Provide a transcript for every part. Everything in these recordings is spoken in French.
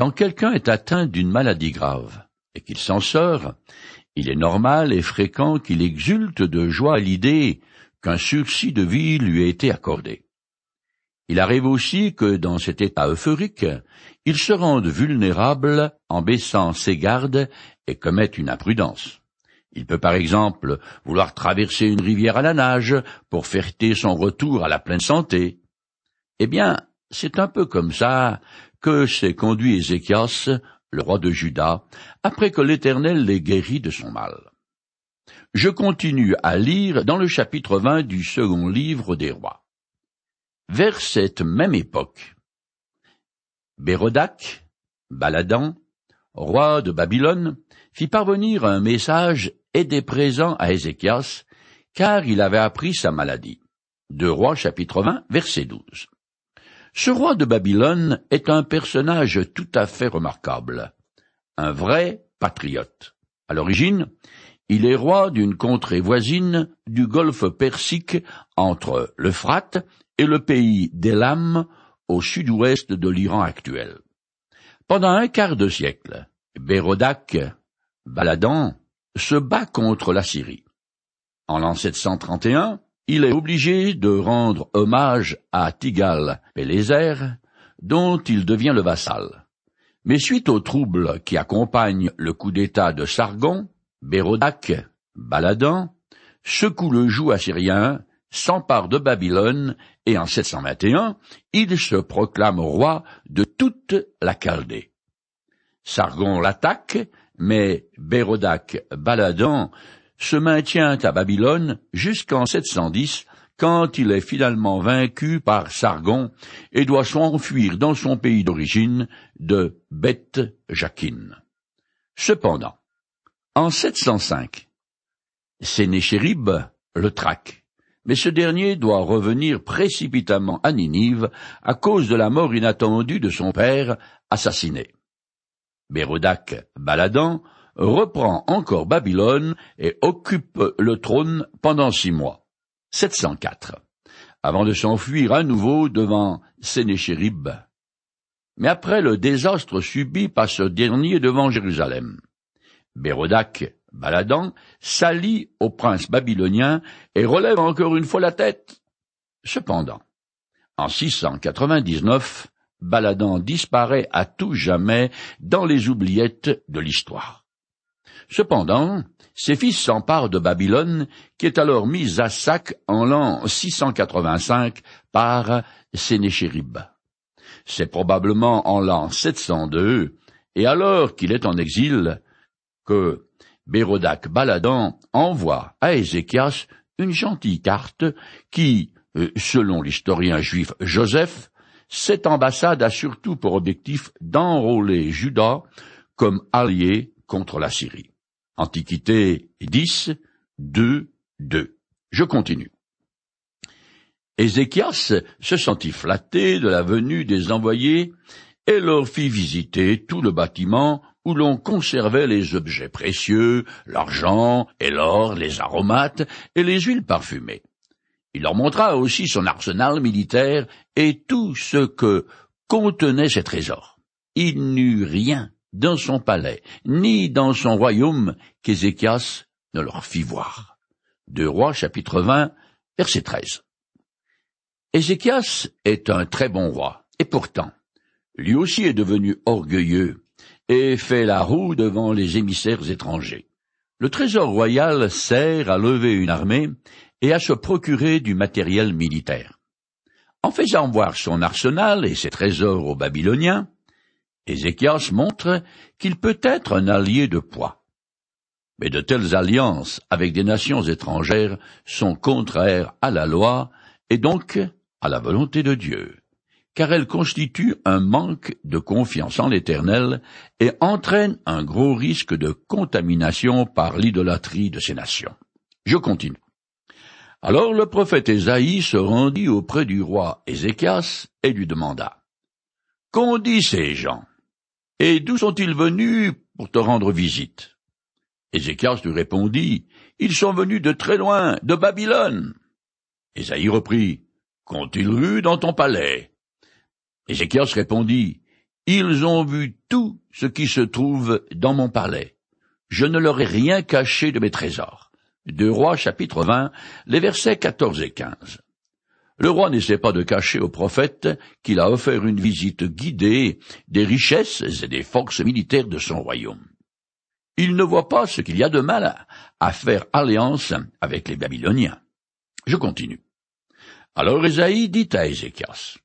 Quand quelqu'un est atteint d'une maladie grave et qu'il s'en sort, il est normal et fréquent qu'il exulte de joie à l'idée qu'un sursis de vie lui a été accordé. Il arrive aussi que dans cet état euphorique, il se rende vulnérable en baissant ses gardes et commette une imprudence. Il peut par exemple vouloir traverser une rivière à la nage pour fêter son retour à la pleine santé. Eh bien, c'est un peu comme ça que s'est conduit Ézéchias, le roi de Juda, après que l'Éternel l'ait guéri de son mal. Je continue à lire dans le chapitre 20 du second livre des rois. Vers cette même époque, Bérodac, Baladan, roi de Babylone, fit parvenir un message et des présents à Ézéchias, car il avait appris sa maladie. Rois chapitre 20 verset 12. Ce roi de Babylone est un personnage tout à fait remarquable, un vrai patriote. À l'origine, il est roi d'une contrée voisine du golfe Persique entre l'Euphrate et le pays d'Elam au sud-ouest de l'Iran actuel. Pendant un quart de siècle, Bérodac, Baladan, se bat contre la Syrie. En l'an 731, il est obligé de rendre hommage à Tigal Pélézer, dont il devient le vassal. Mais suite aux troubles qui accompagnent le coup d'État de Sargon, Bérodac, Baladan, secoue le joug assyrien, s'empare de Babylone, et en 721, il se proclame roi de toute la Chaldée. Sargon l'attaque, mais Bérodac Baladan se maintient à Babylone jusqu'en 710 quand il est finalement vaincu par Sargon et doit s'enfuir dans son pays d'origine de Beth Jacquin. Cependant, en 705, Sénéchérib le traque, mais ce dernier doit revenir précipitamment à Ninive à cause de la mort inattendue de son père assassiné. Bérodac Baladan reprend encore Babylone et occupe le trône pendant six mois. 704. Avant de s'enfuir à nouveau devant Sénéchérib. Mais après le désastre subi par ce dernier devant Jérusalem, Bérodac, Baladan, s'allie au prince babylonien et relève encore une fois la tête. Cependant, en 699, Baladan disparaît à tout jamais dans les oubliettes de l'histoire. Cependant, ses fils s'emparent de Babylone, qui est alors mise à sac en l'an 685 par Sénéchérib. C'est probablement en l'an 702, et alors qu'il est en exil, que Bérodac Baladan envoie à Ézéchias une gentille carte qui, euh, selon l'historien juif Joseph, cette ambassade a surtout pour objectif d'enrôler Judas comme allié contre la Syrie. Antiquité 10, 2, 2. Je continue. Ézéchias se sentit flatté de la venue des envoyés et leur fit visiter tout le bâtiment où l'on conservait les objets précieux, l'argent et l'or, les aromates et les huiles parfumées. Il leur montra aussi son arsenal militaire et tout ce que contenaient ses trésors. Il n'eut rien dans son palais, ni dans son royaume qu'Ézéchias ne leur fit voir. Deux Rois, chapitre 20, verset 13. Ézéchias est un très bon roi, et pourtant, lui aussi est devenu orgueilleux, et fait la roue devant les émissaires étrangers. Le trésor royal sert à lever une armée et à se procurer du matériel militaire. En faisant voir son arsenal et ses trésors aux Babyloniens, Ézéchias montre qu'il peut être un allié de poids. Mais de telles alliances avec des nations étrangères sont contraires à la loi et donc à la volonté de Dieu, car elles constituent un manque de confiance en l'Éternel et entraînent un gros risque de contamination par l'idolâtrie de ces nations. Je continue. Alors le prophète Ésaïe se rendit auprès du roi Ézéchias et lui demanda Qu'ont dit ces gens? Et d'où sont-ils venus pour te rendre visite? Ézéchias lui répondit, Ils sont venus de très loin, de Babylone. Ésaïe reprit, Qu'ont-ils eu dans ton palais? Ézéchias répondit, Ils ont vu tout ce qui se trouve dans mon palais. Je ne leur ai rien caché de mes trésors. Deux Rois chapitre 20, les versets 14 et 15. Le roi n'essaie pas de cacher au prophète qu'il a offert une visite guidée des richesses et des forces militaires de son royaume. Il ne voit pas ce qu'il y a de mal à faire alliance avec les Babyloniens. Je continue. Alors Esaïe dit à Ézéchias,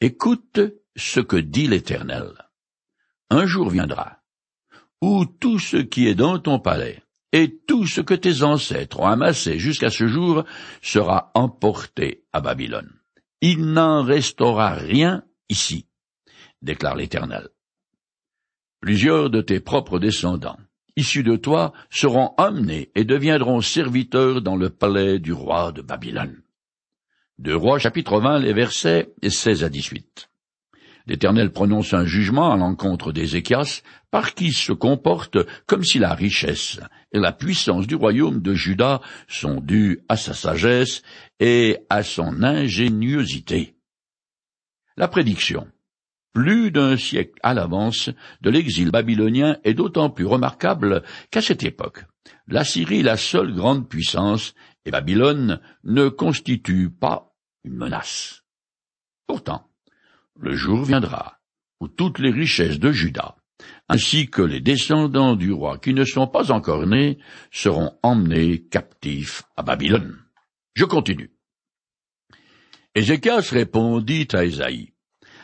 Écoute ce que dit l'Éternel. Un jour viendra, où tout ce qui est dans ton palais, et tout ce que tes ancêtres ont amassé jusqu'à ce jour sera emporté à Babylone. Il n'en restera rien ici, déclare l'Éternel. Plusieurs de tes propres descendants, issus de toi, seront emmenés et deviendront serviteurs dans le palais du roi de Babylone. De Roi chapitre 20, les versets 16 à 18. L'Éternel prononce un jugement à l'encontre d'Ézéchias, par qui se comporte comme si la richesse et la puissance du royaume de Juda sont dues à sa sagesse et à son ingéniosité. La prédiction, plus d'un siècle à l'avance, de l'exil babylonien est d'autant plus remarquable qu'à cette époque, la Syrie est la seule grande puissance et Babylone ne constitue pas une menace. Pourtant, le jour viendra où toutes les richesses de Juda, ainsi que les descendants du roi qui ne sont pas encore nés, seront emmenés captifs à Babylone. Je continue. Ézéchias répondit à Esaïe,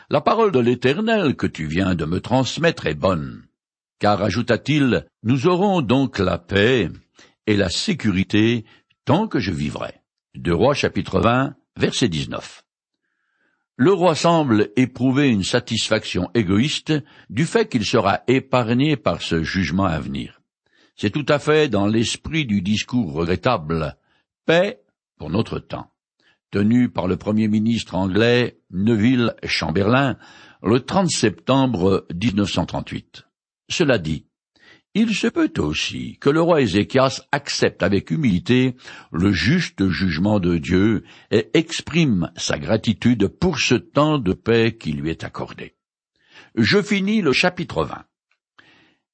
La parole de l'Éternel que tu viens de me transmettre est bonne, car, ajouta-t-il, nous aurons donc la paix et la sécurité tant que je vivrai. De Roi chapitre 20, verset 19. Le roi semble éprouver une satisfaction égoïste du fait qu'il sera épargné par ce jugement à venir. C'est tout à fait dans l'esprit du discours regrettable Paix pour notre temps, tenu par le premier ministre anglais Neville Chamberlain le 30 septembre 1938. Cela dit, il se peut aussi que le roi Ézéchias accepte avec humilité le juste jugement de Dieu et exprime sa gratitude pour ce temps de paix qui lui est accordé. Je finis le chapitre 20.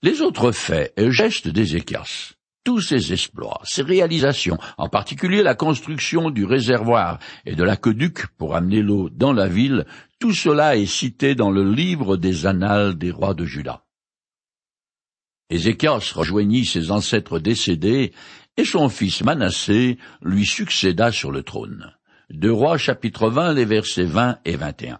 Les autres faits et gestes d'Ézéchias, tous ses exploits, ses réalisations, en particulier la construction du réservoir et de l'aqueduc pour amener l'eau dans la ville, tout cela est cité dans le livre des annales des rois de Juda. Ézéchias rejoignit ses ancêtres décédés, et son fils Manassé lui succéda sur le trône. Deux Rois chapitre 20, les versets 20 et 21.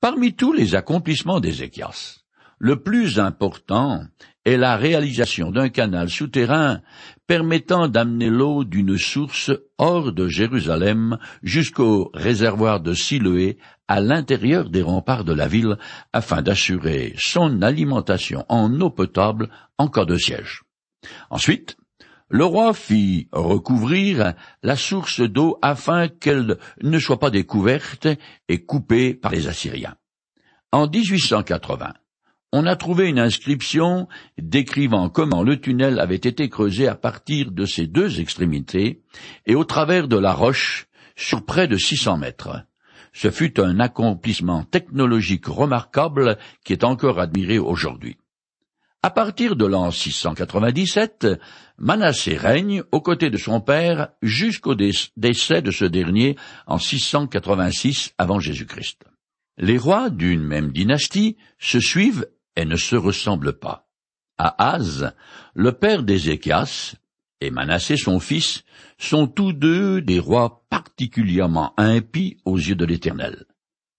Parmi tous les accomplissements d'Ézéchias, le plus important est la réalisation d'un canal souterrain permettant d'amener l'eau d'une source hors de Jérusalem jusqu'au réservoir de Siloé à l'intérieur des remparts de la ville afin d'assurer son alimentation en eau potable en cas de siège. Ensuite, le roi fit recouvrir la source d'eau afin qu'elle ne soit pas découverte et coupée par les Assyriens. En 1880, on a trouvé une inscription décrivant comment le tunnel avait été creusé à partir de ses deux extrémités et au travers de la roche sur près de 600 mètres. Ce fut un accomplissement technologique remarquable qui est encore admiré aujourd'hui. À partir de l'an 697, Manassé règne aux côtés de son père jusqu'au décès de ce dernier en 686 avant Jésus-Christ. Les rois d'une même dynastie se suivent et ne se ressemblent pas. Az, le père d'Ézéchias, et Manassé son fils, sont tous deux des rois particulièrement impies aux yeux de l'Éternel.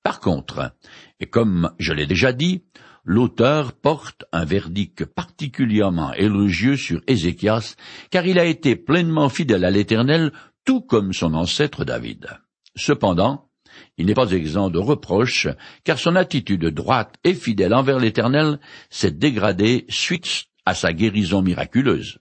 Par contre, et comme je l'ai déjà dit, l'auteur porte un verdict particulièrement élogieux sur Ézéchias, car il a été pleinement fidèle à l'Éternel, tout comme son ancêtre David. Cependant, il n'est pas exempt de reproches, car son attitude droite et fidèle envers l'Éternel s'est dégradée suite à sa guérison miraculeuse,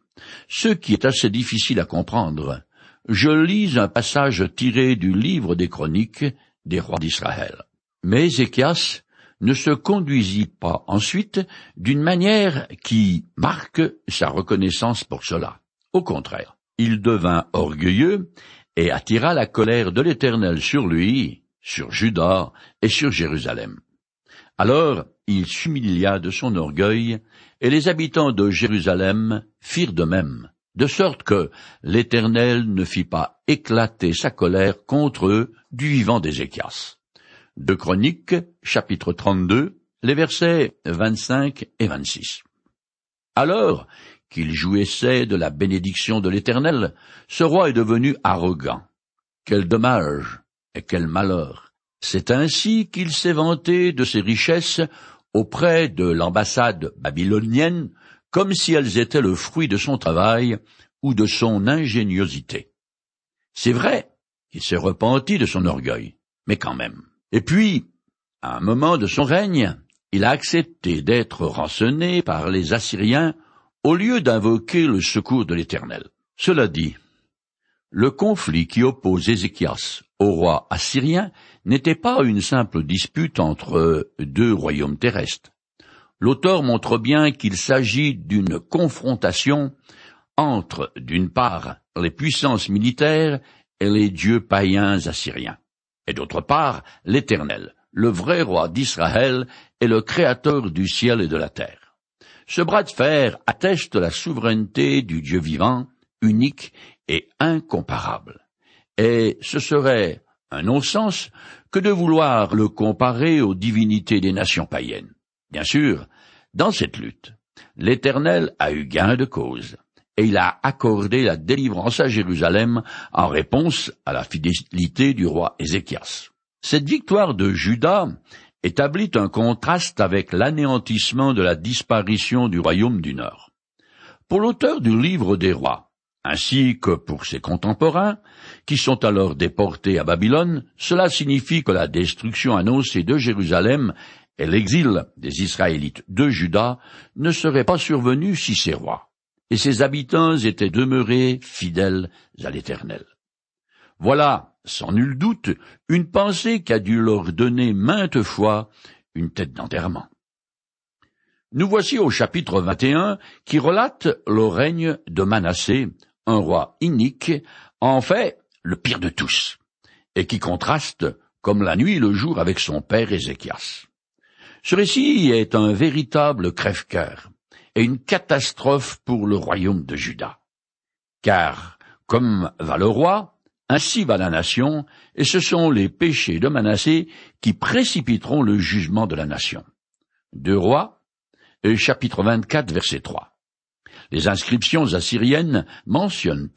ce qui est assez difficile à comprendre, je lis un passage tiré du livre des chroniques des rois d'Israël. Mais Ézéchias ne se conduisit pas ensuite d'une manière qui marque sa reconnaissance pour cela. Au contraire, il devint orgueilleux et attira la colère de l'Éternel sur lui, sur Juda et sur Jérusalem. Alors il s'humilia de son orgueil, et les habitants de Jérusalem firent de même, de sorte que l'Éternel ne fit pas éclater sa colère contre eux du vivant d'Ézéchias. De Chroniques, chapitre 32, les versets 25 et 26. Alors qu'il jouissait de la bénédiction de l'Éternel, ce roi est devenu arrogant. Quel dommage et quel malheur. C'est ainsi qu'il s'est vanté de ses richesses auprès de l'ambassade babylonienne, comme si elles étaient le fruit de son travail ou de son ingéniosité. C'est vrai qu'il s'est repenti de son orgueil, mais quand même. Et puis, à un moment de son règne, il a accepté d'être rançonné par les Assyriens au lieu d'invoquer le secours de l'Éternel. Cela dit, le conflit qui oppose Ézéchias au roi assyrien n'était pas une simple dispute entre deux royaumes terrestres. L'auteur montre bien qu'il s'agit d'une confrontation entre, d'une part, les puissances militaires et les dieux païens assyriens, et d'autre part, l'Éternel, le vrai roi d'Israël et le créateur du ciel et de la terre. Ce bras de fer atteste la souveraineté du Dieu vivant, unique et incomparable. Et ce serait un non-sens que de vouloir le comparer aux divinités des nations païennes. Bien sûr, dans cette lutte, l'Éternel a eu gain de cause, et il a accordé la délivrance à Jérusalem en réponse à la fidélité du roi Ézéchias. Cette victoire de Judas établit un contraste avec l'anéantissement de la disparition du royaume du Nord. Pour l'auteur du livre des rois, ainsi que pour ses contemporains, qui sont alors déportés à Babylone, cela signifie que la destruction annoncée de Jérusalem et l'exil des Israélites de Juda ne seraient pas survenus si ces rois et ses habitants étaient demeurés fidèles à l'Éternel. Voilà, sans nul doute, une pensée qui a dû leur donner maintes fois une tête d'enterrement. Nous voici au chapitre 21 qui relate le règne de Manassé, un roi inique, en fait le pire de tous, et qui contraste comme la nuit le jour avec son père Ézéchias. Ce récit est un véritable crève-cœur et une catastrophe pour le royaume de Juda. Car, comme va le roi, ainsi va la nation, et ce sont les péchés de Manassé qui précipiteront le jugement de la nation. Deux rois, chapitre 24, verset 3. Les inscriptions assyriennes mentionnent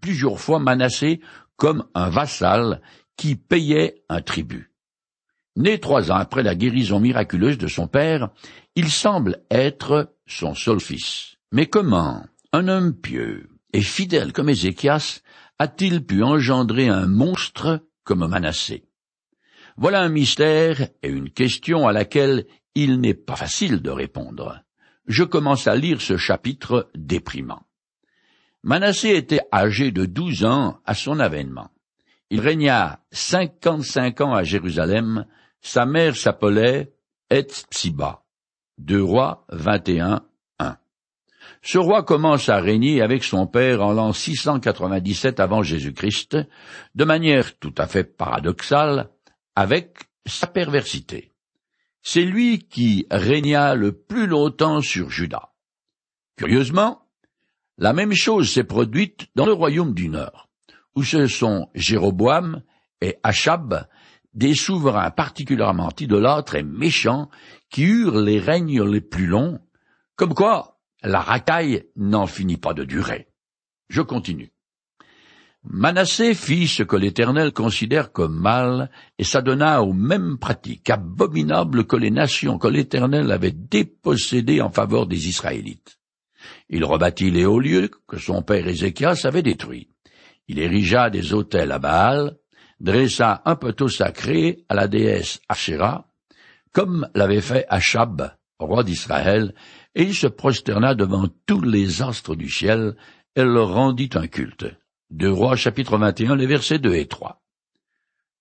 plusieurs fois Manassé comme un vassal qui payait un tribut. Né trois ans après la guérison miraculeuse de son père, il semble être son seul fils. Mais comment un homme pieux et fidèle comme Ézéchias a-t-il pu engendrer un monstre comme Manassé? Voilà un mystère et une question à laquelle il n'est pas facile de répondre. Je commence à lire ce chapitre déprimant. Manassé était âgé de douze ans à son avènement. Il régna cinquante-cinq ans à Jérusalem. Sa mère s'appelait Etzpsiba. Deux rois 21, 1. Ce roi commence à régner avec son père en l'an 697 avant Jésus-Christ, de manière tout à fait paradoxale, avec sa perversité. C'est lui qui régna le plus longtemps sur Juda. Curieusement, la même chose s'est produite dans le royaume du Nord, où ce sont Jéroboam et Achab, des souverains particulièrement idolâtres et méchants, qui eurent les règnes les plus longs, comme quoi la racaille n'en finit pas de durer. Je continue. Manassé fit ce que l'Éternel considère comme mal et s'adonna aux mêmes pratiques abominables que les nations que l'Éternel avait dépossédées en faveur des Israélites. Il rebâtit les hauts lieux que son père Ézéchias avait détruits. Il érigea des autels à Baal, dressa un poteau sacré à la déesse Asherah, comme l'avait fait Achab, roi d'Israël, et il se prosterna devant tous les astres du ciel, et leur rendit un culte. Deux rois chapitre 21, les versets 2 et 3.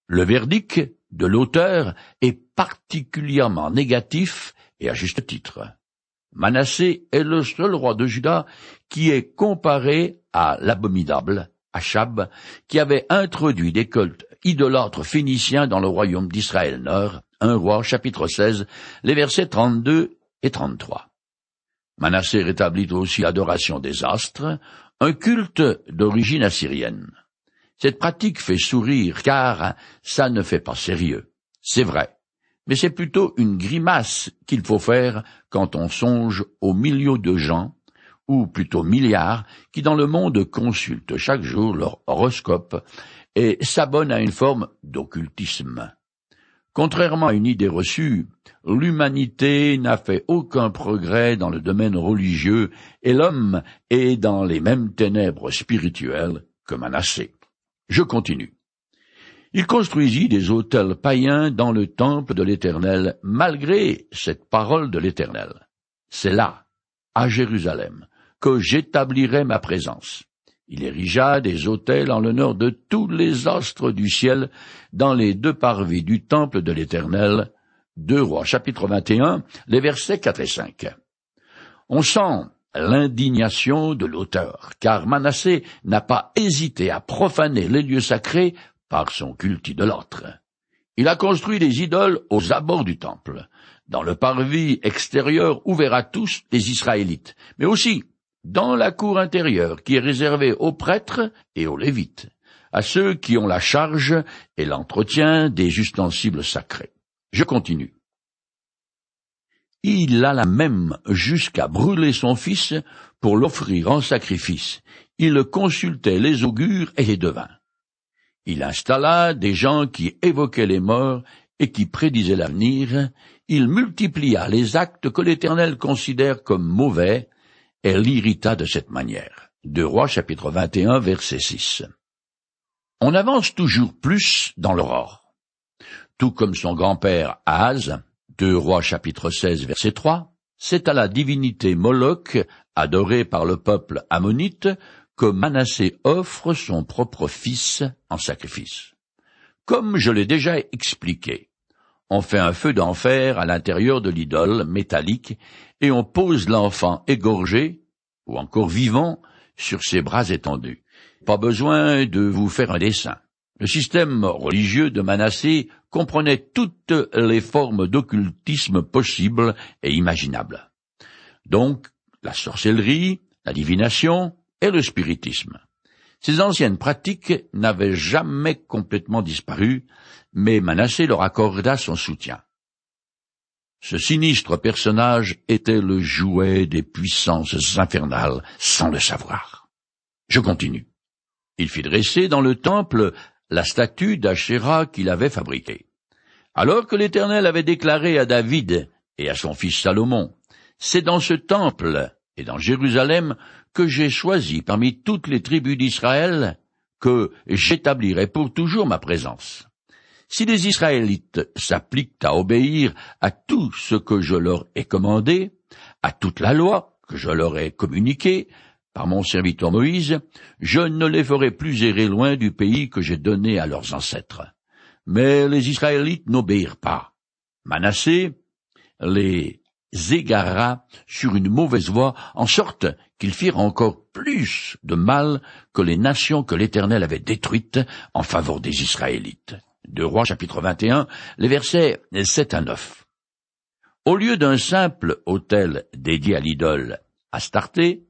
Le verdict de l'auteur est particulièrement négatif et à juste titre. Manassé est le seul roi de Juda qui est comparé à l'abominable Achab, qui avait introduit des cultes idolâtres phéniciens dans le royaume d'Israël Nord, Un roi chapitre 16, les versets 32 et 33. Manassé rétablit aussi l'adoration des astres, un culte d'origine assyrienne. Cette pratique fait sourire car ça ne fait pas sérieux. C'est vrai. Mais c'est plutôt une grimace qu'il faut faire quand on songe aux millions de gens, ou plutôt milliards, qui dans le monde consultent chaque jour leur horoscope et s'abonnent à une forme d'occultisme. Contrairement à une idée reçue, l'humanité n'a fait aucun progrès dans le domaine religieux et l'homme est dans les mêmes ténèbres spirituelles que Manassé. Je continue. Il construisit des autels païens dans le temple de l'Éternel, malgré cette parole de l'Éternel. C'est là, à Jérusalem, que j'établirai ma présence. Il érigea des autels en l'honneur de tous les astres du ciel dans les deux parvis du temple de l'Éternel. Deux rois, chapitre 21, les versets 4 et 5. On sent l'indignation de l'auteur, car Manassé n'a pas hésité à profaner les lieux sacrés par son culte idolâtre. Il a construit des idoles aux abords du temple, dans le parvis extérieur ouvert à tous les Israélites, mais aussi dans la cour intérieure qui est réservée aux prêtres et aux lévites, à ceux qui ont la charge et l'entretien des ustensiles sacrés. Je continue. Il alla même jusqu'à brûler son fils pour l'offrir en sacrifice. Il consultait les augures et les devins. Il installa des gens qui évoquaient les morts et qui prédisaient l'avenir. Il multiplia les actes que l'Éternel considère comme mauvais elle l'irrita de cette manière. Deux Rois chapitre 21 verset 6. On avance toujours plus dans l'aurore. Tout comme son grand-père Ahaz, deux Rois chapitre 16 verset 3, c'est à la divinité Moloch, adorée par le peuple ammonite, que Manassé offre son propre fils en sacrifice. Comme je l'ai déjà expliqué, on fait un feu d'enfer à l'intérieur de l'idole métallique et on pose l'enfant égorgé ou encore vivant sur ses bras étendus. Pas besoin de vous faire un dessin. Le système religieux de Manassé comprenait toutes les formes d'occultisme possibles et imaginables. Donc, la sorcellerie, la divination et le spiritisme. Ces anciennes pratiques n'avaient jamais complètement disparu, mais Manassé leur accorda son soutien. Ce sinistre personnage était le jouet des puissances infernales sans le savoir. Je continue. Il fit dresser dans le temple la statue d'Achéra qu'il avait fabriquée. Alors que l'Éternel avait déclaré à David et à son fils Salomon, C'est dans ce temple et dans Jérusalem que j'ai choisi parmi toutes les tribus d'Israël que j'établirai pour toujours ma présence. Si les Israélites s'appliquent à obéir à tout ce que je leur ai commandé, à toute la loi que je leur ai communiquée, par mon serviteur Moïse, je ne les ferai plus errer loin du pays que j'ai donné à leurs ancêtres. Mais les Israélites n'obéirent pas. Manassé les égara sur une mauvaise voie, en sorte qu'ils firent encore plus de mal que les nations que l'Éternel avait détruites en faveur des Israélites de Rois chapitre 21, les versets 7 à 9. Au lieu d'un simple autel dédié à l'idole Astarté,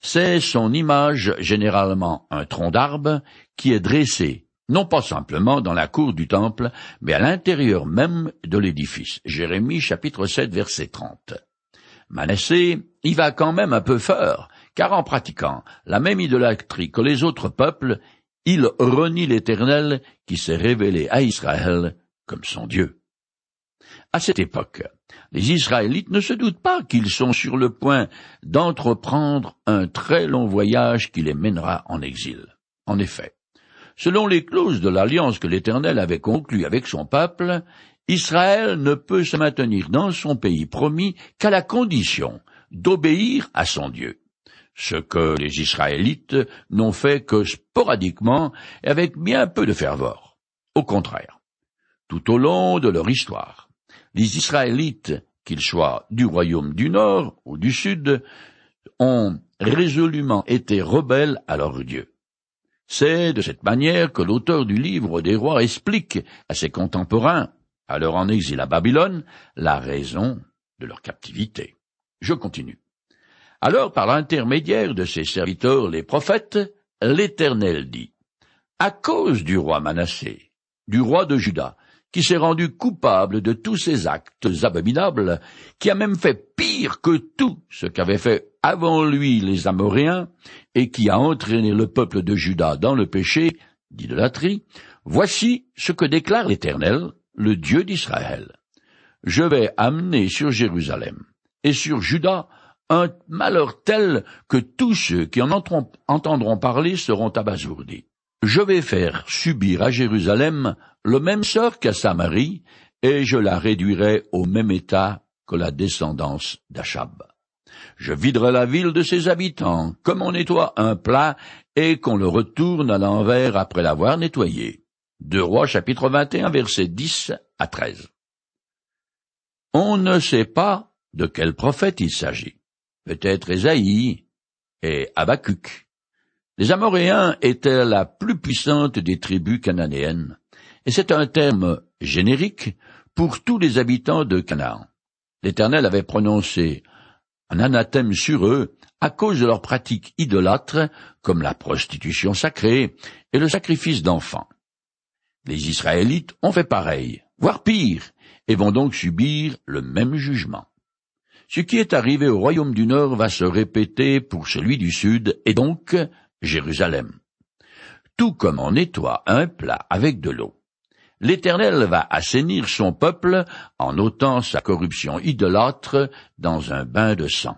c'est son image, généralement un tronc d'arbre, qui est dressé, non pas simplement dans la cour du temple, mais à l'intérieur même de l'édifice. Jérémie chapitre 7 verset 30. Manassé y va quand même un peu fort, car en pratiquant la même idolâtrie que les autres peuples, il renie l'Éternel qui s'est révélé à Israël comme son Dieu. À cette époque, les Israélites ne se doutent pas qu'ils sont sur le point d'entreprendre un très long voyage qui les mènera en exil. En effet, selon les clauses de l'alliance que l'Éternel avait conclue avec son peuple, Israël ne peut se maintenir dans son pays promis qu'à la condition d'obéir à son Dieu ce que les Israélites n'ont fait que sporadiquement et avec bien peu de ferveur. Au contraire, tout au long de leur histoire, les Israélites, qu'ils soient du royaume du Nord ou du Sud, ont résolument été rebelles à leur Dieu. C'est de cette manière que l'auteur du livre des rois explique à ses contemporains alors en exil à Babylone, la raison de leur captivité. Je continue. Alors, par l'intermédiaire de ses serviteurs les prophètes, l'Éternel dit, à cause du roi Manassé, du roi de Juda, qui s'est rendu coupable de tous ses actes abominables, qui a même fait pire que tout ce qu'avaient fait avant lui les Amoréens, et qui a entraîné le peuple de Juda dans le péché d'idolâtrie, voici ce que déclare l'Éternel, le Dieu d'Israël. Je vais amener sur Jérusalem et sur Juda un malheur tel que tous ceux qui en entendront parler seront abasourdis. Je vais faire subir à Jérusalem le même sort qu'à Samarie, et je la réduirai au même état que la descendance d'Achab. Je viderai la ville de ses habitants, comme on nettoie un plat, et qu'on le retourne à l'envers après l'avoir nettoyé. Deux Rois chapitre 21 versets 10 à 13. On ne sait pas de quel prophète il s'agit. Peut-être Ésaïe et Habacuc. Les Amoréens étaient la plus puissante des tribus cananéennes, et c'est un terme générique pour tous les habitants de Canaan. L'Éternel avait prononcé un anathème sur eux à cause de leurs pratiques idolâtres comme la prostitution sacrée et le sacrifice d'enfants. Les Israélites ont fait pareil, voire pire, et vont donc subir le même jugement. Ce qui est arrivé au royaume du Nord va se répéter pour celui du Sud, et donc Jérusalem. Tout comme on nettoie un plat avec de l'eau. L'Éternel va assainir son peuple en ôtant sa corruption idolâtre dans un bain de sang.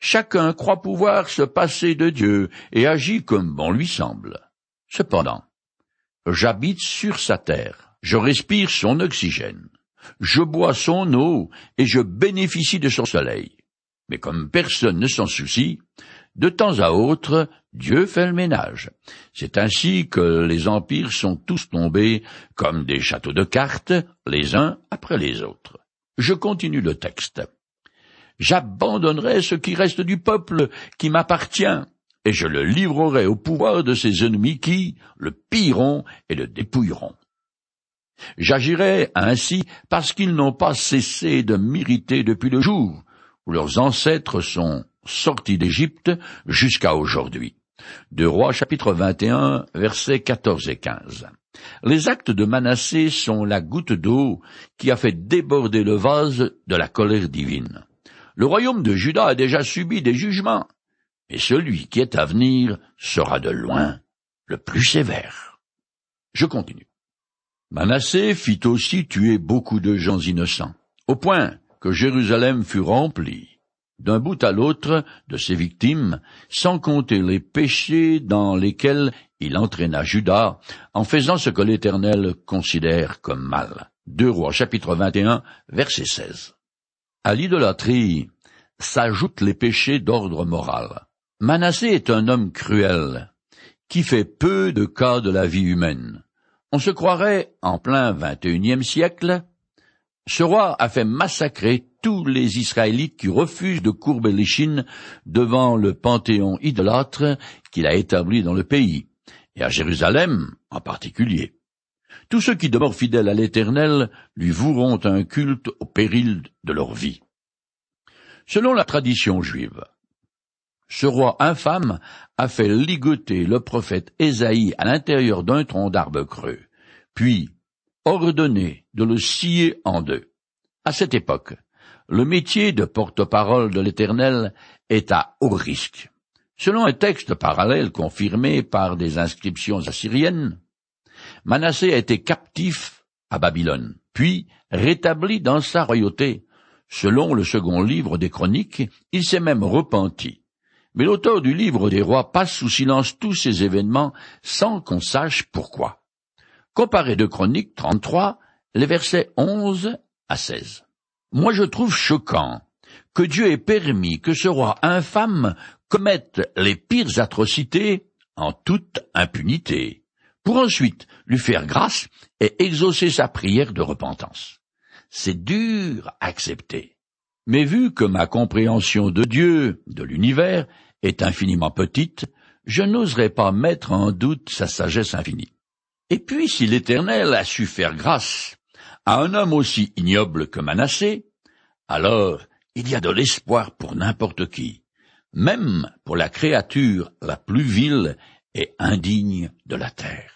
Chacun croit pouvoir se passer de Dieu et agit comme bon lui semble. Cependant, j'habite sur sa terre, je respire son oxygène, je bois son eau et je bénéficie de son soleil. Mais comme personne ne s'en soucie, de temps à autre, Dieu fait le ménage. C'est ainsi que les empires sont tous tombés comme des châteaux de cartes, les uns après les autres. Je continue le texte. J'abandonnerai ce qui reste du peuple qui m'appartient, et je le livrerai au pouvoir de ses ennemis qui le pilleront et le dépouilleront. J'agirai ainsi parce qu'ils n'ont pas cessé de m'irriter depuis le jour où leurs ancêtres sont sortis d'Égypte jusqu'à aujourd'hui. De Rois chapitre 21 versets 14 et 15. Les actes de Manassé sont la goutte d'eau qui a fait déborder le vase de la colère divine. Le royaume de Juda a déjà subi des jugements, et celui qui est à venir sera de loin le plus sévère. Je continue. Manassé fit aussi tuer beaucoup de gens innocents, au point que Jérusalem fut remplie, d'un bout à l'autre, de ses victimes, sans compter les péchés dans lesquels il entraîna Judas, en faisant ce que l'Éternel considère comme mal. Deux Rois chapitre 21 verset 16. À l'idolâtrie s'ajoutent les péchés d'ordre moral. Manassé est un homme cruel, qui fait peu de cas de la vie humaine. On se croirait en plein unième siècle. Ce roi a fait massacrer tous les Israélites qui refusent de courber les chines devant le panthéon idolâtre qu'il a établi dans le pays, et à Jérusalem en particulier. Tous ceux qui demeurent fidèles à l'Éternel lui voueront un culte au péril de leur vie. Selon la tradition juive, ce roi infâme a fait ligoter le prophète Ésaïe à l'intérieur d'un tronc d'arbre creux, puis ordonné de le scier en deux. À cette époque, le métier de porte-parole de l'Éternel est à haut risque. Selon un texte parallèle confirmé par des inscriptions assyriennes, Manassé a été captif à Babylone, puis rétabli dans sa royauté. Selon le second livre des Chroniques, il s'est même repenti. Mais l'auteur du livre des rois passe sous silence tous ces événements sans qu'on sache pourquoi. Comparez de Chroniques 33, les versets 11 à 16. Moi je trouve choquant que Dieu ait permis que ce roi infâme commette les pires atrocités en toute impunité, pour ensuite lui faire grâce et exaucer sa prière de repentance. C'est dur à accepter. Mais vu que ma compréhension de Dieu, de l'univers, est infiniment petite, je n'oserais pas mettre en doute sa sagesse infinie. Et puis si l'Éternel a su faire grâce à un homme aussi ignoble que Manassé, alors il y a de l'espoir pour n'importe qui, même pour la créature la plus vile et indigne de la terre.